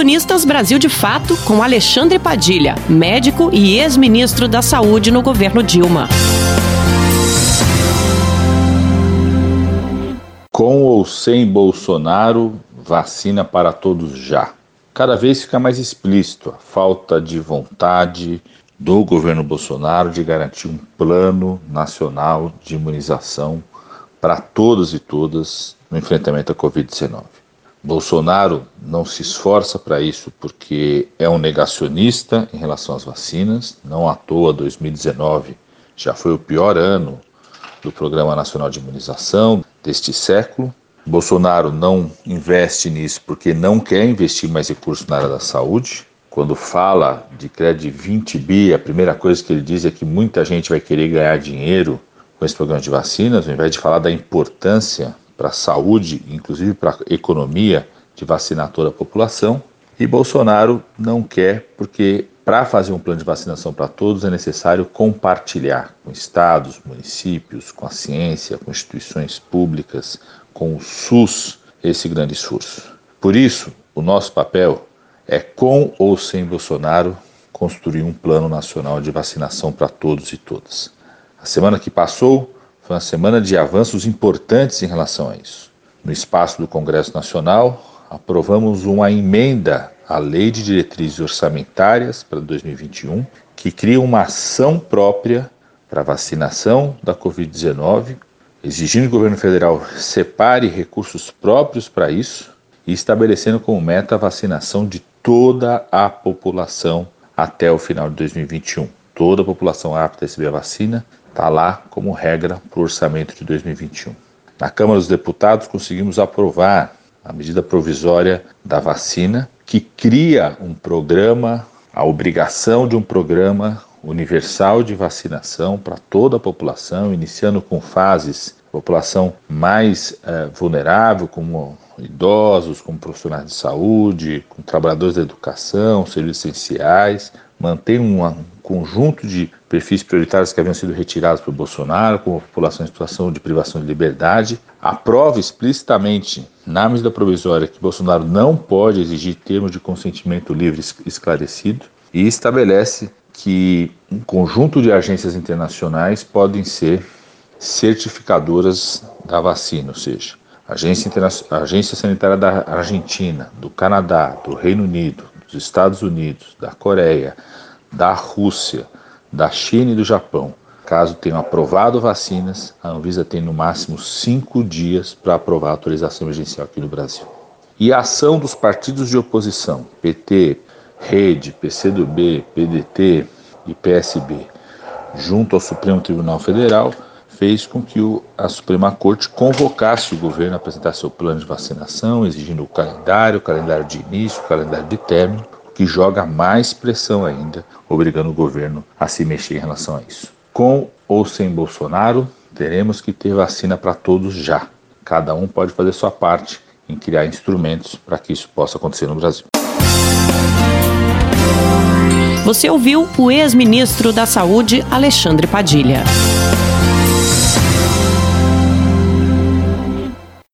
Colunistas Brasil de Fato com Alexandre Padilha, médico e ex-ministro da Saúde no governo Dilma. Com ou sem Bolsonaro, vacina para todos já. Cada vez fica mais explícito a falta de vontade do governo Bolsonaro de garantir um plano nacional de imunização para todos e todas no enfrentamento à Covid-19. Bolsonaro não se esforça para isso porque é um negacionista em relação às vacinas. Não à toa, 2019 já foi o pior ano do Programa Nacional de Imunização deste século. Bolsonaro não investe nisso porque não quer investir mais recursos na área da saúde. Quando fala de crédito de 20 bi, a primeira coisa que ele diz é que muita gente vai querer ganhar dinheiro com esse programa de vacinas, ao invés de falar da importância para a saúde, inclusive para a economia, de vacinar toda a população. E Bolsonaro não quer, porque para fazer um plano de vacinação para todos é necessário compartilhar com estados, municípios, com a ciência, com instituições públicas, com o SUS, esse grande esforço. Por isso, o nosso papel é, com ou sem Bolsonaro, construir um plano nacional de vacinação para todos e todas. A semana que passou, foi uma semana de avanços importantes em relação a isso. No espaço do Congresso Nacional, aprovamos uma emenda à Lei de Diretrizes Orçamentárias para 2021, que cria uma ação própria para vacinação da Covid-19, exigindo que o governo federal separe recursos próprios para isso e estabelecendo como meta a vacinação de toda a população até o final de 2021. Toda a população apta a receber a vacina Está lá como regra para o orçamento de 2021. Na Câmara dos Deputados conseguimos aprovar a medida provisória da vacina, que cria um programa, a obrigação de um programa universal de vacinação para toda a população, iniciando com fases população mais eh, vulnerável, como idosos, como profissionais de saúde, com trabalhadores da educação, serviços essenciais, mantém um conjunto de perfis prioritários que haviam sido retirados por Bolsonaro, como a população em situação de privação de liberdade, aprova explicitamente na medida provisória que Bolsonaro não pode exigir termos de consentimento livre esclarecido e estabelece que um conjunto de agências internacionais podem ser certificadoras da vacina, ou seja, Agência, Agência Sanitária da Argentina, do Canadá, do Reino Unido, dos Estados Unidos, da Coreia, da Rússia, da China e do Japão. Caso tenham aprovado vacinas, a Anvisa tem no máximo cinco dias para aprovar a autorização emergencial aqui no Brasil. E a ação dos partidos de oposição, PT, Rede, PCdoB, PDT e PSB, junto ao Supremo Tribunal Federal, fez com que a Suprema Corte convocasse o governo a apresentar seu plano de vacinação, exigindo o calendário, o calendário de início, o calendário de término, o que joga mais pressão ainda, obrigando o governo a se mexer em relação a isso. Com ou sem Bolsonaro, teremos que ter vacina para todos já. Cada um pode fazer sua parte em criar instrumentos para que isso possa acontecer no Brasil. Você ouviu o ex-ministro da Saúde, Alexandre Padilha.